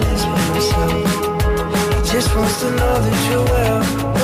happiness for just wants to know that you're well.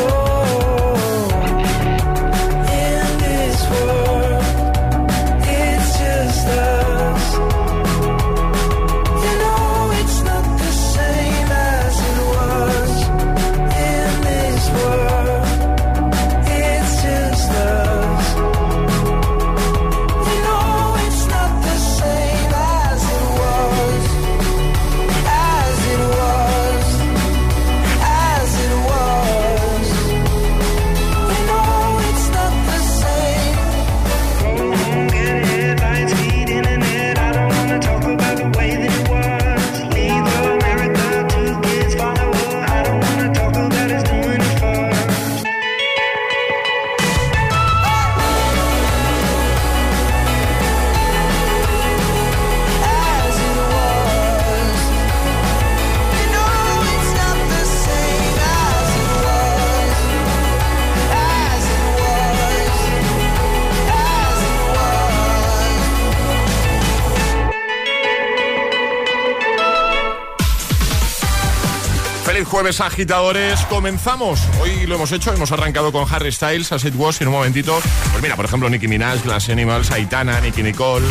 Jueves, agitadores. Comenzamos. Hoy lo hemos hecho, hemos arrancado con Harry Styles, As It Was, y en un momentito, pues mira, por ejemplo, Nicki Minaj, Glass Animals, Aitana, Nicki Nicole,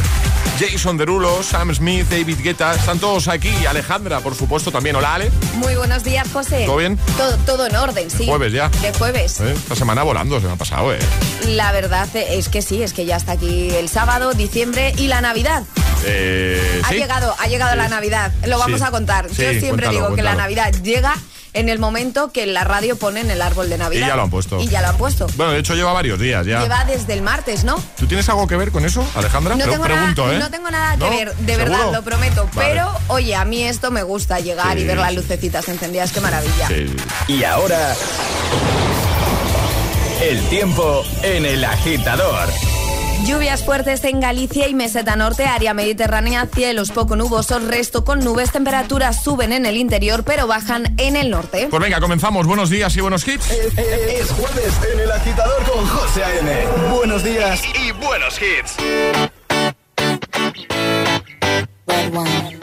Jason Derulo, Sam Smith, David Guetta, están todos aquí. Alejandra, por supuesto, también. Hola, Ale. Muy buenos días, José. ¿Todo bien? Todo, todo en orden, sí. Jueves ya. De jueves. ¿Eh? Esta semana volando, se me ha pasado, ¿eh? La verdad es que sí, es que ya está aquí el sábado, diciembre y la Navidad. Eh, Ha ¿sí? llegado, ha llegado Sí. la Navidad. Lo vamos Sí. a contar. Yo siempre cuéntalo, digo que la. Navidad llega en el momento que en la radio ponen el árbol de Navidad. Y ya lo han puesto. Y ya lo han puesto. Bueno, de hecho lleva varios días ya. Lleva desde el martes, ¿no? ¿Tú tienes algo que ver con eso, Alejandra? No Pre- tengo, pregunto, nada, ¿eh? no tengo nada que ¿No? ver, de ¿Seguro? verdad, lo prometo. Vale. Pero, oye, a mí esto me gusta llegar Sí, y ver las sí. lucecitas encendidas, qué maravilla. Sí. Y ahora. El tiempo en el agitador. Lluvias fuertes en Galicia y meseta norte, área mediterránea, cielos poco nubosos, resto con nubes, temperaturas suben en el interior pero bajan en el norte. Pues venga, comenzamos. Buenos días y buenos hits. Es jueves en el agitador con José A.M. Buenos días. Y, y buenos hits. Red.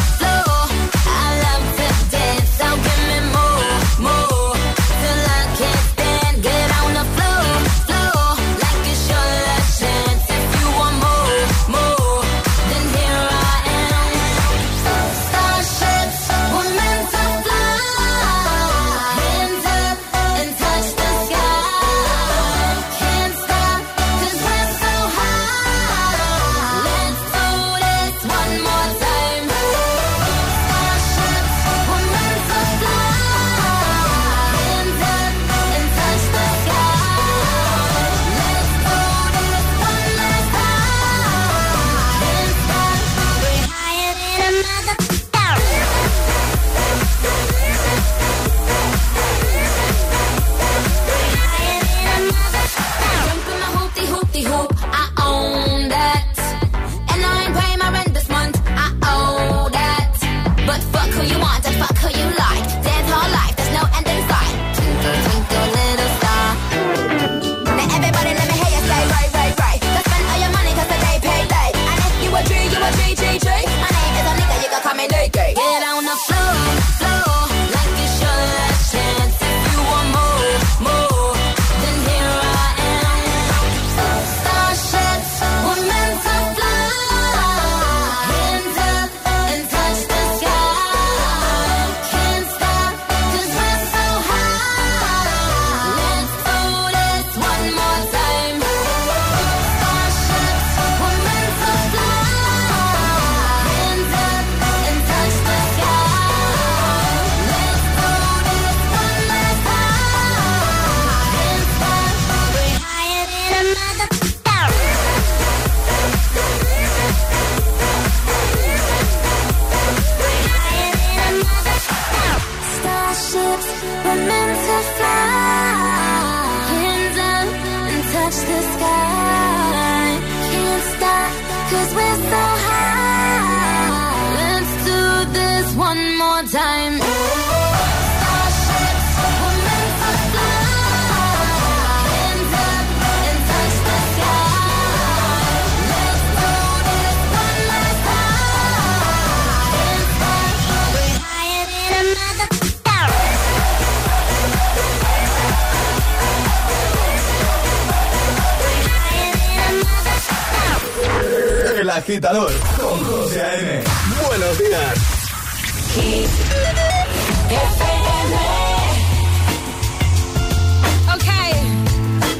Okay,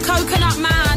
Coconut Man.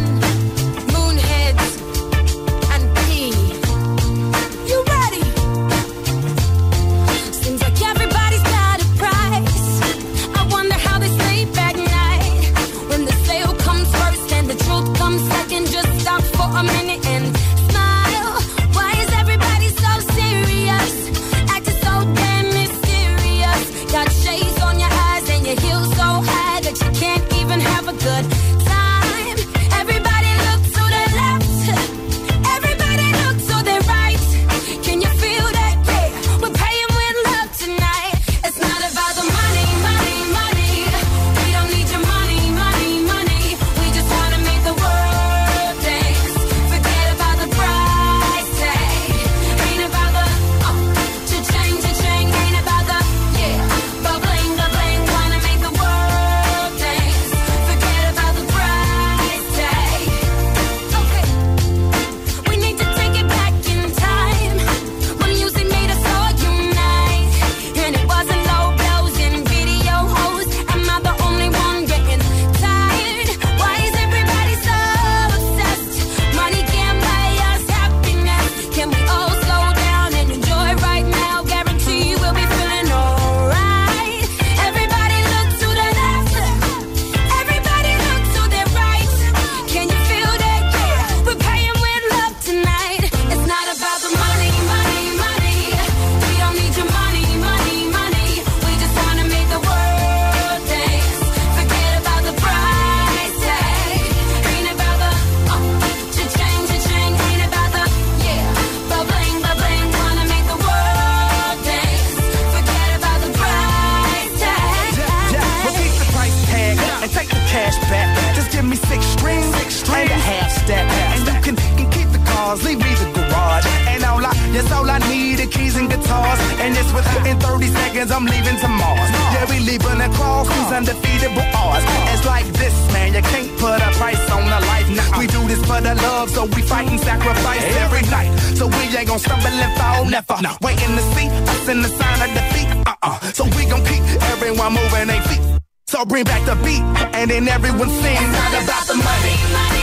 stumbling foul, never. No. Waiting to see us in the sign of defeat. Uh uh. So we gon' keep everyone moving their feet. So bring back the beat, and then everyone sing. It's not about the money.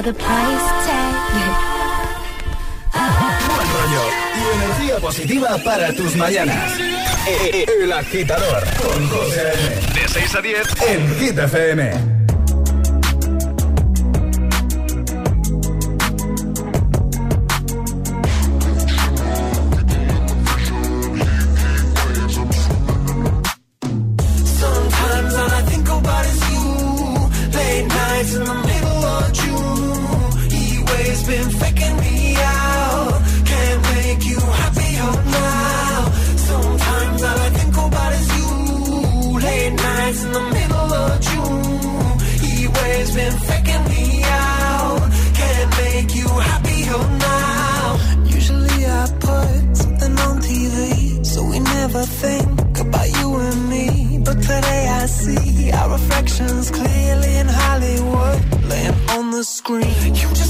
another. Buen rollo y energía positiva para tus mañanas. El agitador con José De 6 a 10 en Hit FM. the You just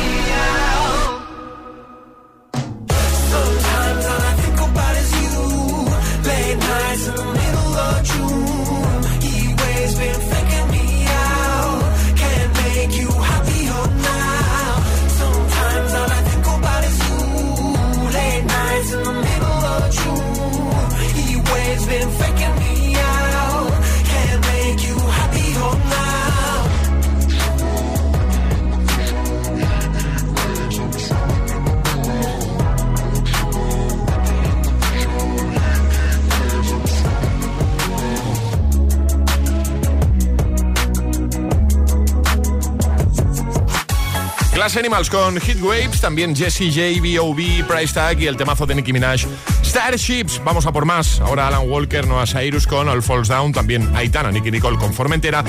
Animals con Hit Waves, también Jesse J, B.O.B., Price Tag y el temazo de Nicki Minaj. Starships, vamos a por más. Ahora Alan Walker, Noah Cyrus con All Falls Down, también Aitana, Nicky Nicole con Formentera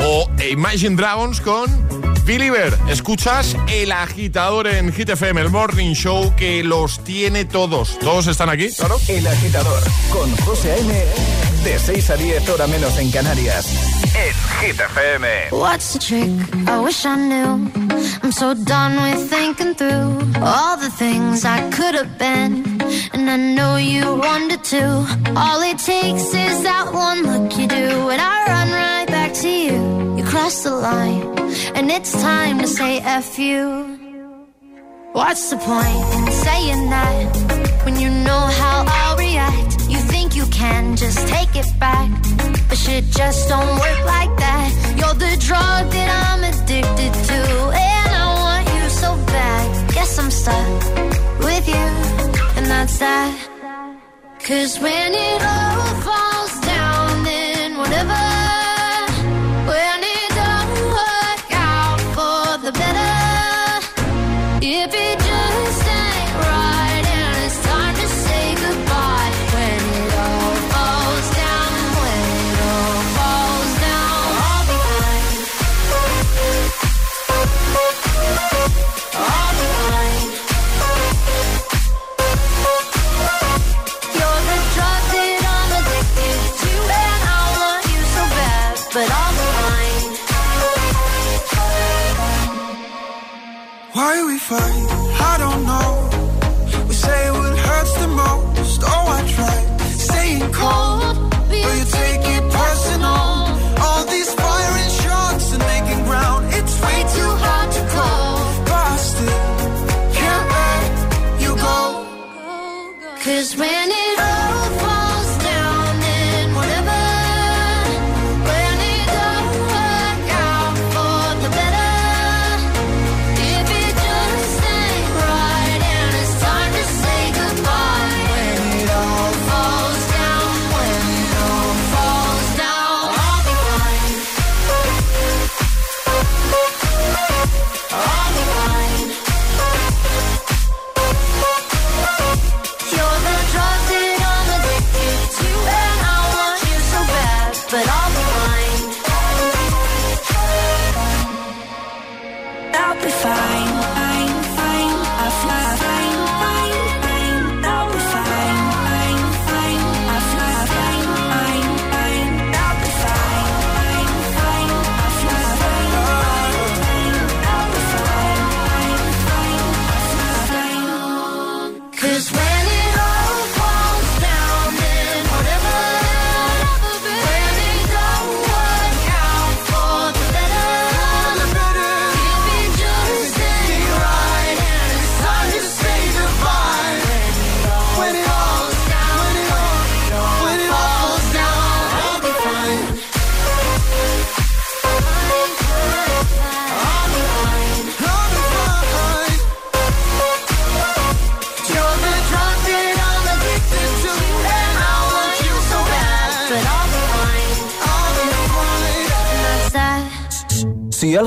o Imagine Dragons con Believer. Escuchas El Agitador en Hit FM, el Morning Show que los tiene todos. ¿Todos están aquí? Claro. El agitador con José A.M. De 6 a 10 hora menos en Canarias. En Hit FM. What's the trick? I wish I knew. I'm so done with thinking through all the things I could have been. And I know you wanted to. All it takes is that one look you do, and I run right back to you. You cross the line, and it's time to say F you. What's the point in saying that when you know how I'll react? You think you can just take it back, but shit just don't work like that. You're the drug that I'm addicted that. Cause when it all falls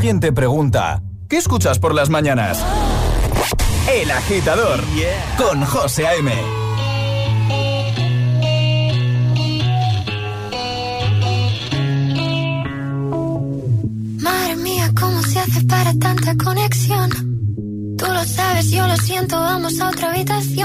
pregunta, ¿qué escuchas por las mañanas? El agitador con José A.M. Madre ¿cómo se hace para tanta conexión? Tú lo sabes, yo lo siento, vamos a otra habitación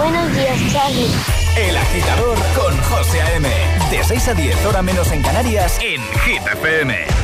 Buenos días, Charlie. El agitador con José A.M. De 6 a 10, hora menos en Canarias, en Hit FM.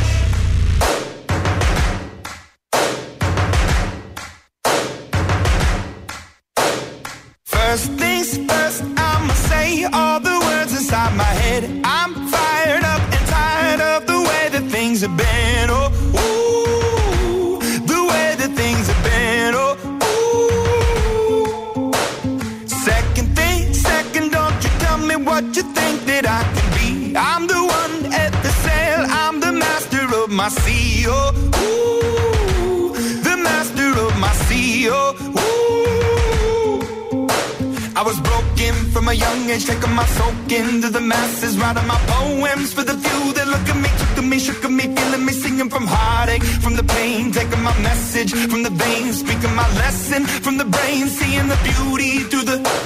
from the brain, seeing the beauty through the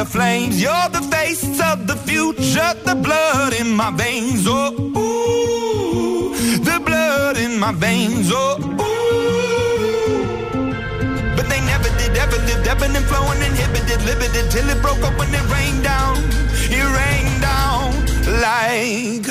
The flames. You're the face of the future, the blood in my veins. Oh, ooh, the blood in my veins. Oh, ooh. But they never did, ever lived, ebbing and flowing, inhibited, limited, till it broke up when it rained down. It rained down like.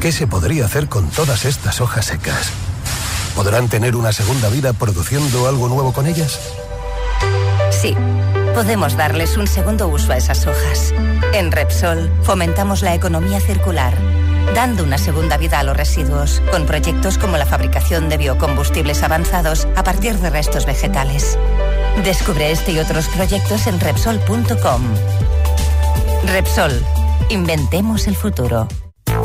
¿Qué se podría hacer con todas estas hojas secas? ¿Podrán tener una segunda vida produciendo algo nuevo con ellas? Sí, podemos darles un segundo uso a esas hojas. En Repsol fomentamos la economía circular, dando una segunda vida a los residuos, con proyectos como la fabricación de biocombustibles avanzados a partir de restos vegetales. Descubre este y otros proyectos en Repsol.com. Repsol, inventemos el futuro.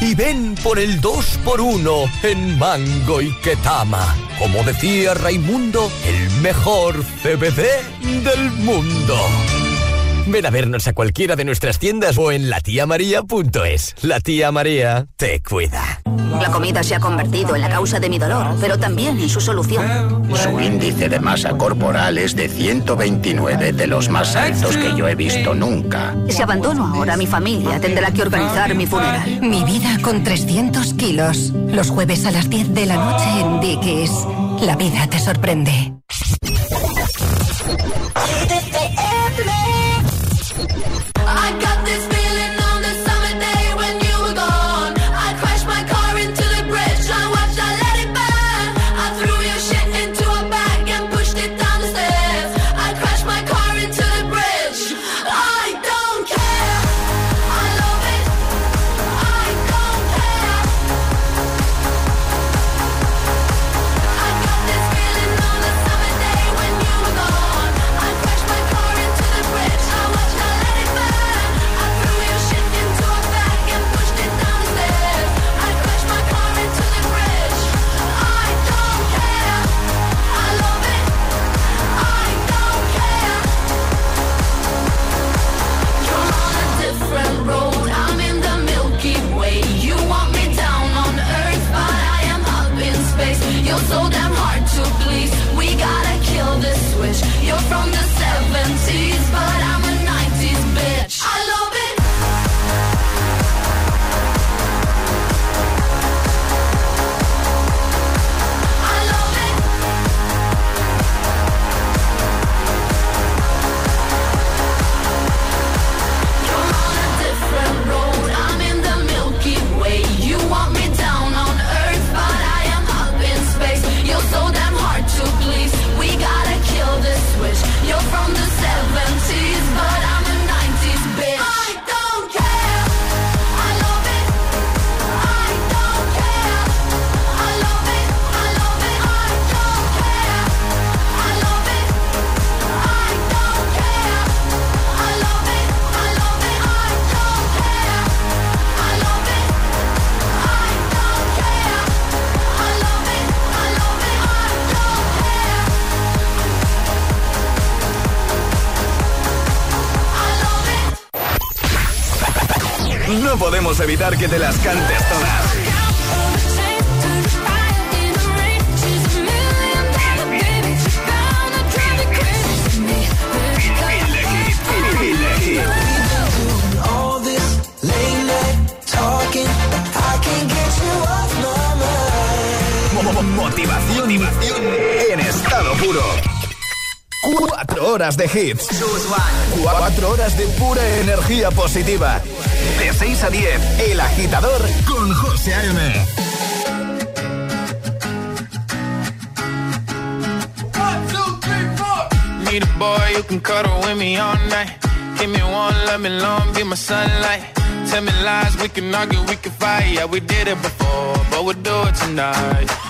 y ven por el 2x1 en Mango y Ketama. Como decía Raimundo, el mejor CBD del mundo. Ven a vernos a cualquiera de nuestras tiendas o en latiamaria.es. La tía María te cuida. La comida se ha convertido en la causa de mi dolor, pero también en su solución. Su índice de masa corporal es de 129, de los más altos que yo he visto nunca. Si abandono ahora a mi familia, tendrá que organizar mi funeral. Mi vida con 300 kilos. Los jueves a las 10 de la noche en Dickies. La vida te sorprende. Evitar que te las cantes todas. Motivación, motivación en estado puro. Cuatro horas de hits. Cuatro horas de pura energía positiva. De 6 a 10, El Agitador con José A.M. Need a boy who can cuddle with me all night. Give me one, let me long, be my sunlight. Tell me lies, we can argue, we can fight. Yeah, we did it before, but we'll do it tonight.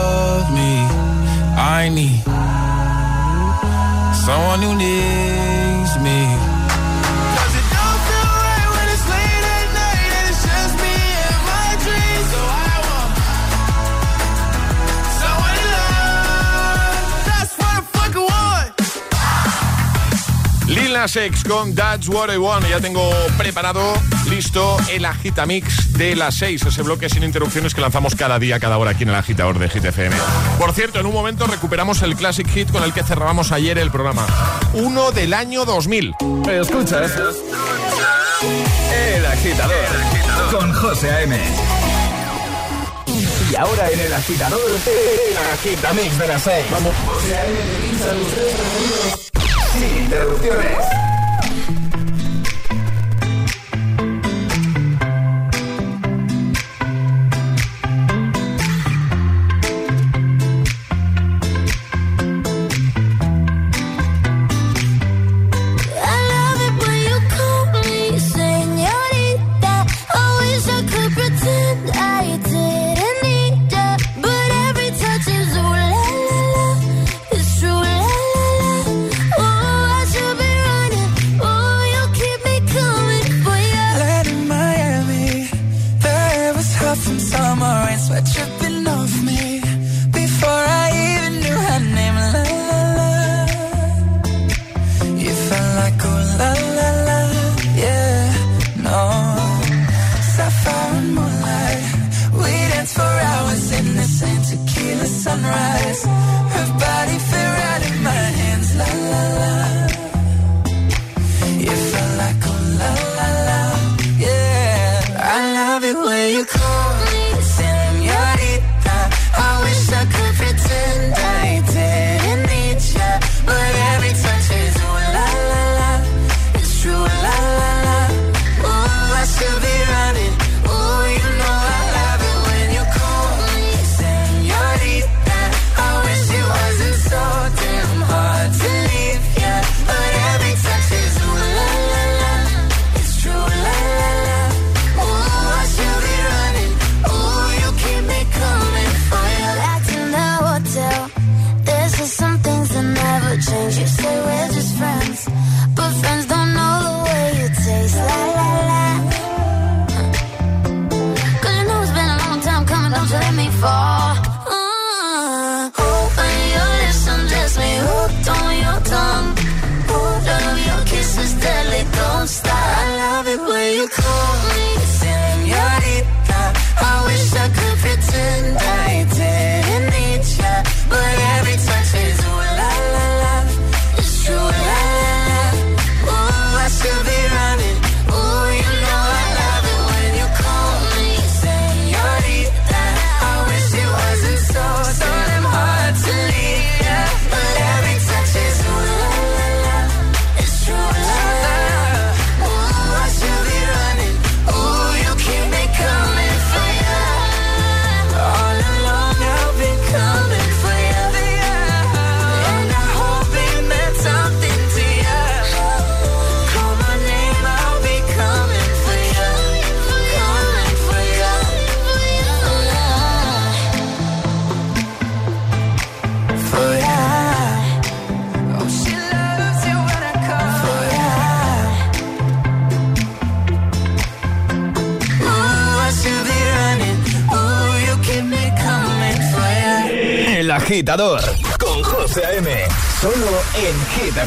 I need someone who needs me. Lil Nas X con That's What I Want. Ya tengo preparado, listo, el Agitamix de las 6. Ese bloque sin interrupciones que lanzamos cada día, cada hora aquí en el agitador de GTFM. Por cierto, en un momento recuperamos el Classic Hit con el que cerrábamos ayer el programa. Uno del año 2000. Escuchas. El agitador. Con José A.M. Y ahora en el agitador, el agitamix de las 6. Vamos. Sin interrupciones. con José M. Solo en Hit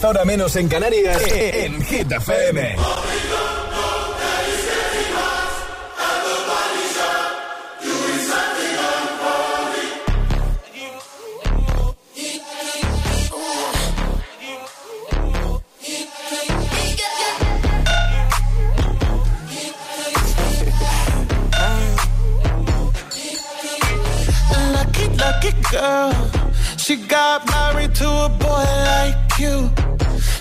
10 menos en Canarias, e, e, en Hit FM. She got married to a boy like you.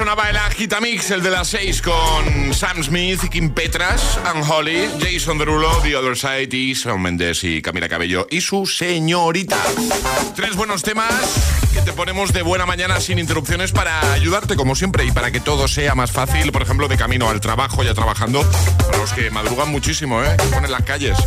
Sonaba el Agitamix, el de las 6 con Sam Smith Kim Petras, Ann Holly, Jason Derulo, The Other Side y Shawn Mendes y Camila Cabello y su señorita. Tres buenos temas que te ponemos de buena mañana sin interrupciones para ayudarte como siempre y para que todo sea más fácil, por ejemplo, de camino al trabajo, ya trabajando, para los que madrugan muchísimo, ¿eh? que ponen las calles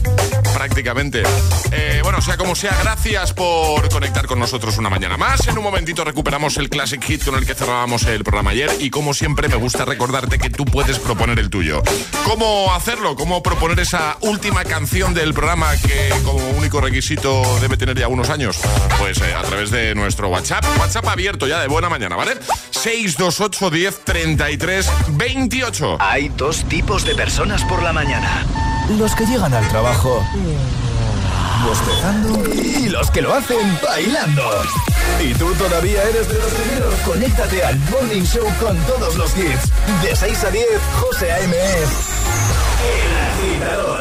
prácticamente. Eh, bueno, sea como sea, gracias por conectar con nosotros una mañana más. En un momentito recuperamos el Classic Hit con el que cerrábamos el programa ayer y como siempre me gusta recordarte que tú puedes proponer el tuyo. ¿Cómo hacerlo? ¿Cómo proponer esa última canción del programa que como único requisito debe tener ya unos años? Pues eh, a través de nuestro WhatsApp. WhatsApp abierto ya de buena mañana, ¿vale? 628 10 33 28. Hay dos tipos de personas por la mañana. Los que llegan al trabajo bostezando Y los que lo hacen bailando. ¿Y tú todavía eres de los primeros? Conéctate al Morning Show con todos los hits. De 6 a 10, José A.M. El agitador.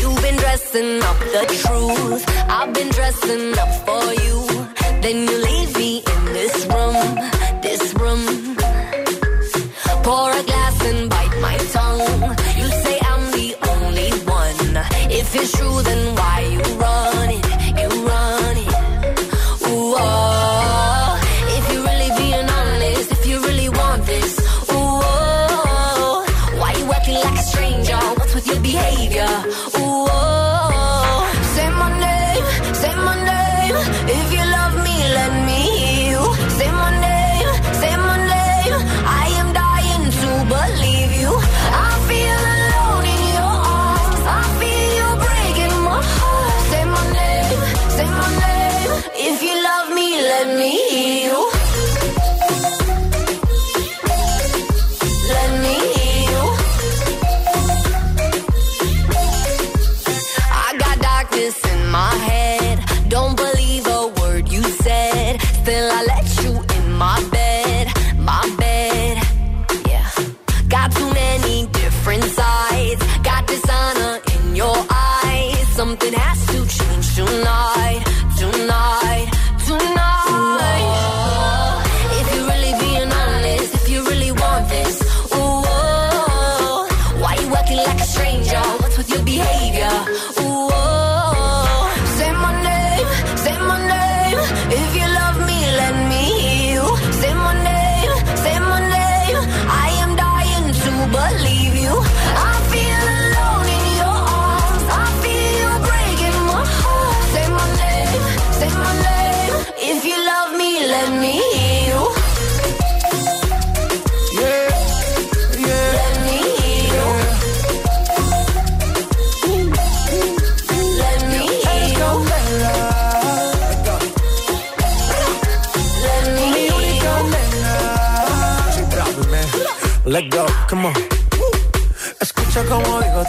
You've been dressing up the truth. I've been dressing up for you. Then you leave me in this room, If it's true, then why you run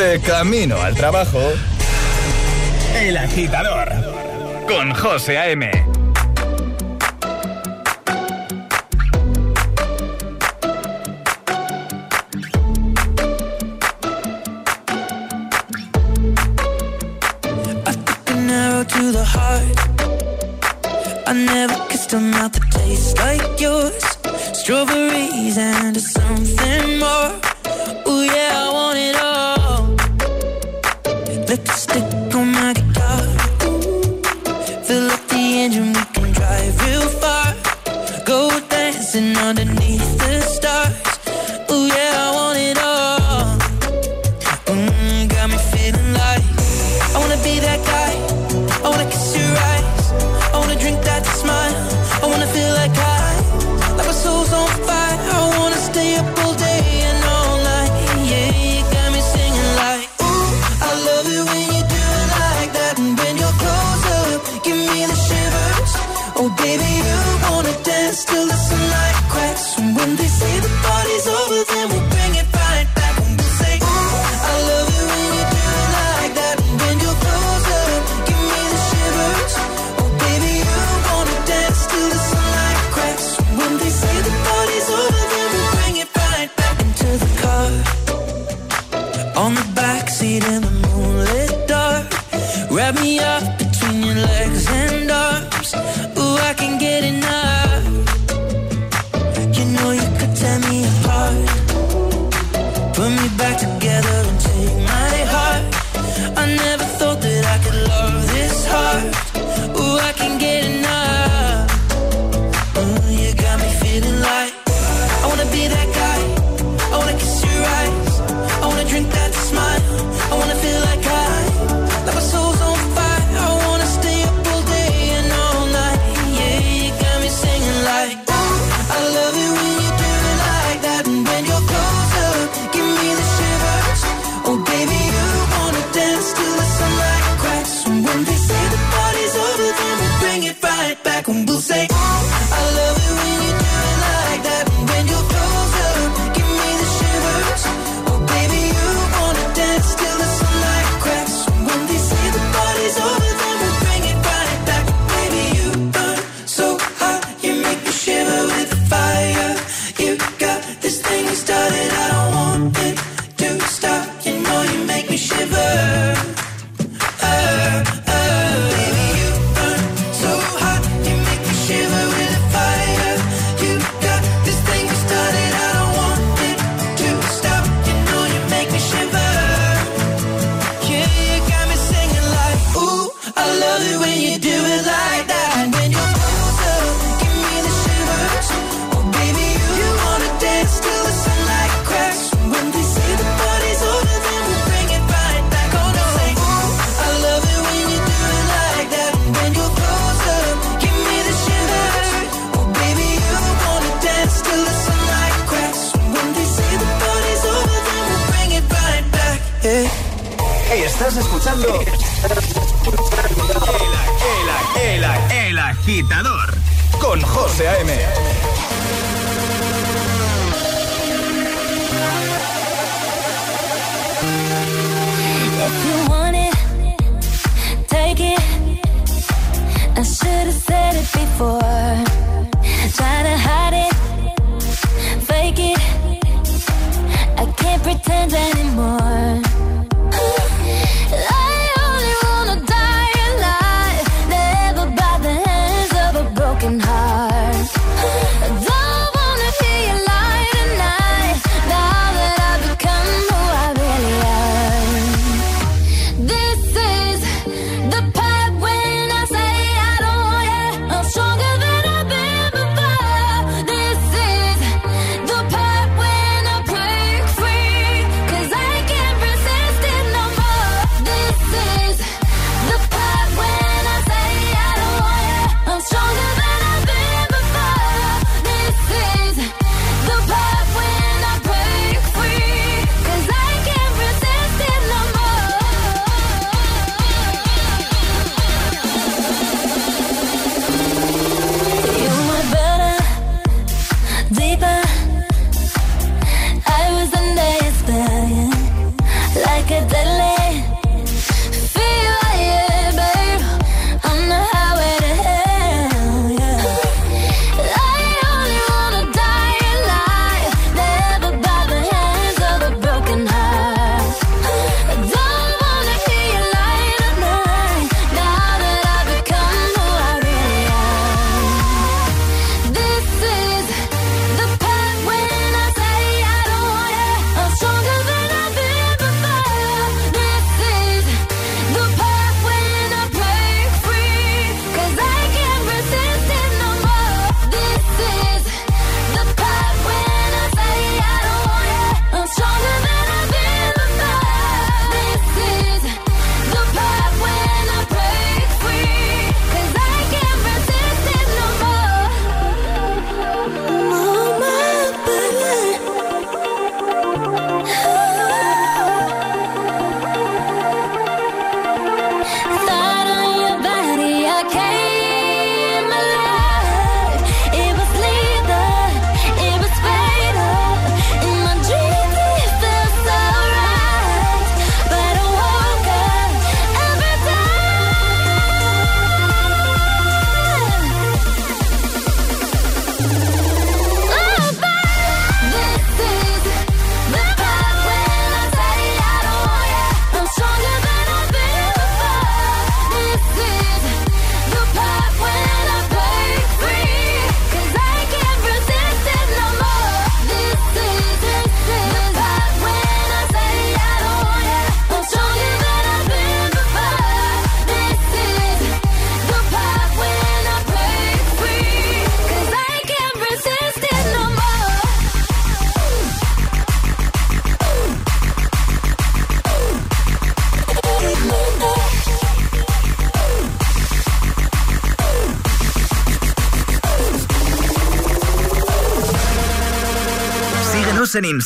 De camino al trabajo. El agitador. Con José A.M. to the heart. I never kissed a mouth that tastes like yours. Strawberries and something more. Oh yeah, Stick on my guitar. Fill up the engine, we can drive real far. Go dancing underneath the stars. Ooh, yeah, I want it all. Mm, got me feeling like I wanna be that guy. I wanna kiss your eyes. I wanna drink that smile. I wanna feel like I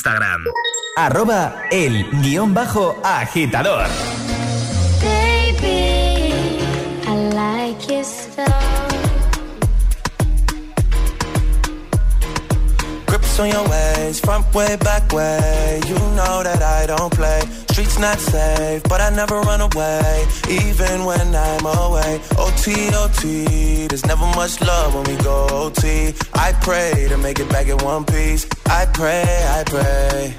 Instagram. Arroba el guión bajo agitador. Baby, I like your. Grips on your ways, front way, back way. You know that I don't play. Streets not safe, but I never run away, even when I'm away. OT, OT, there's never much love when we go OT. I pray to make it back in one piece. I pray, I pray.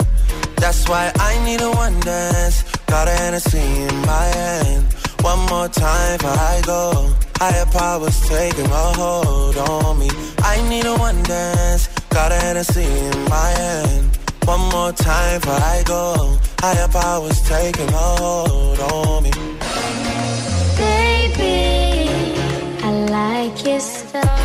That's why I need a one dance. Got a Hennessy in my hand. One more time before I go. Higher powers taking a hold on me. I need a one dance. Got a Hennessy in my hand. One more time before I go. Higher powers taking a hold on me. Baby, I like your style.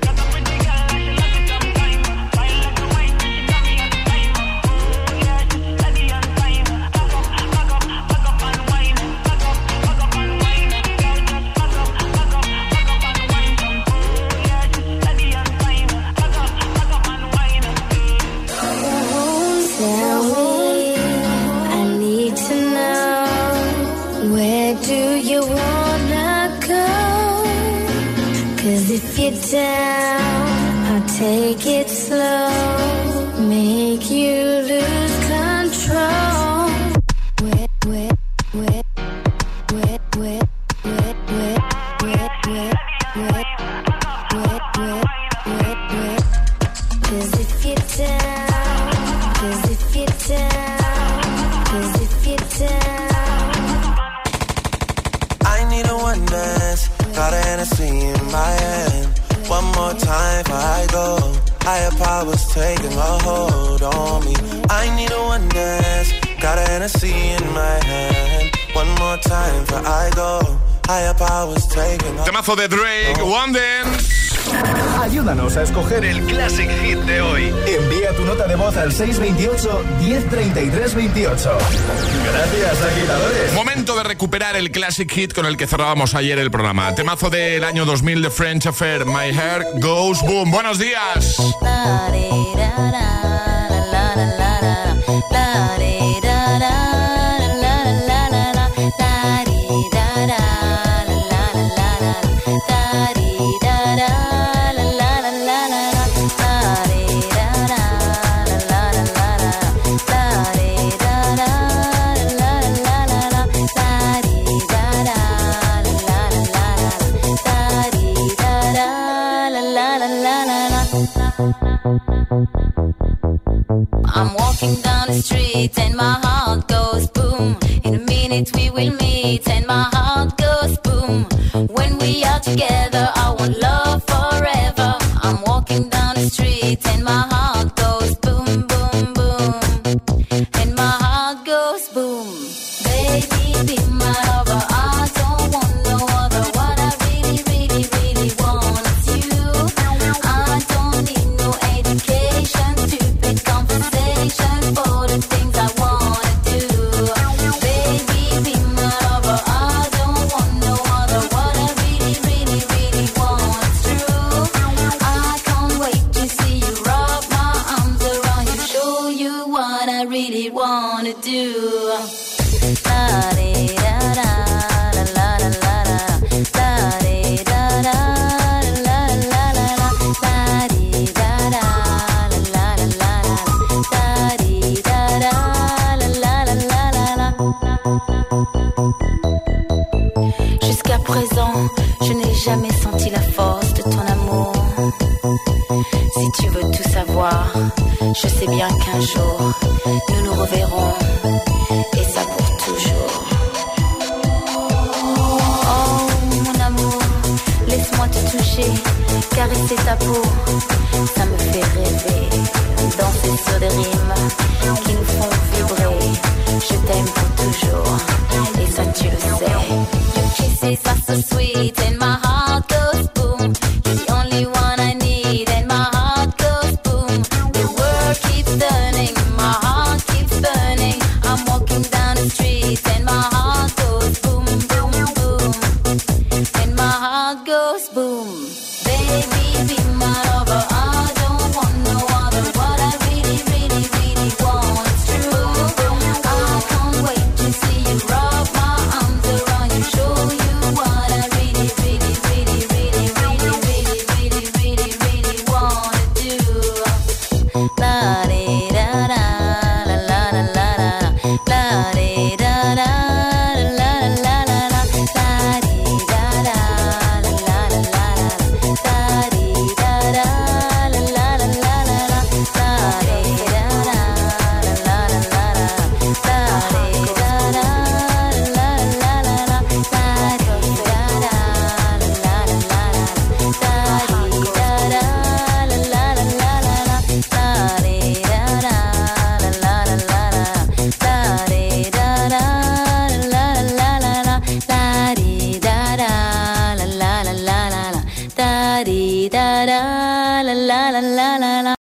Higher powers taking a hold on me. I need a one dance. Got a Hennessy in my hand. One more time before I go. Higher powers taking a Temazo de Drake, One Dance. Ayúdanos a escoger el Classic Hit de hoy. Envía tu nota de voz al 628 1033 28. Gracias, agitadores. Momento de recuperar el Classic Hit con el que cerrábamos ayer el programa. Temazo del año 2000 de French Affair, My Hair Goes Boom. Buenos días. présent, je n'ai jamais senti la force de ton amour. Si tu veux tout savoir, je sais bien qu'un jour, nous nous reverrons, et ça pour toujours. Oh mon amour, laisse-moi te toucher, caresser ta peau, ça me fait rêver. dans ces sauts de qui nous font. Je t'aime toujours, et ça tu so sweet and my heart goes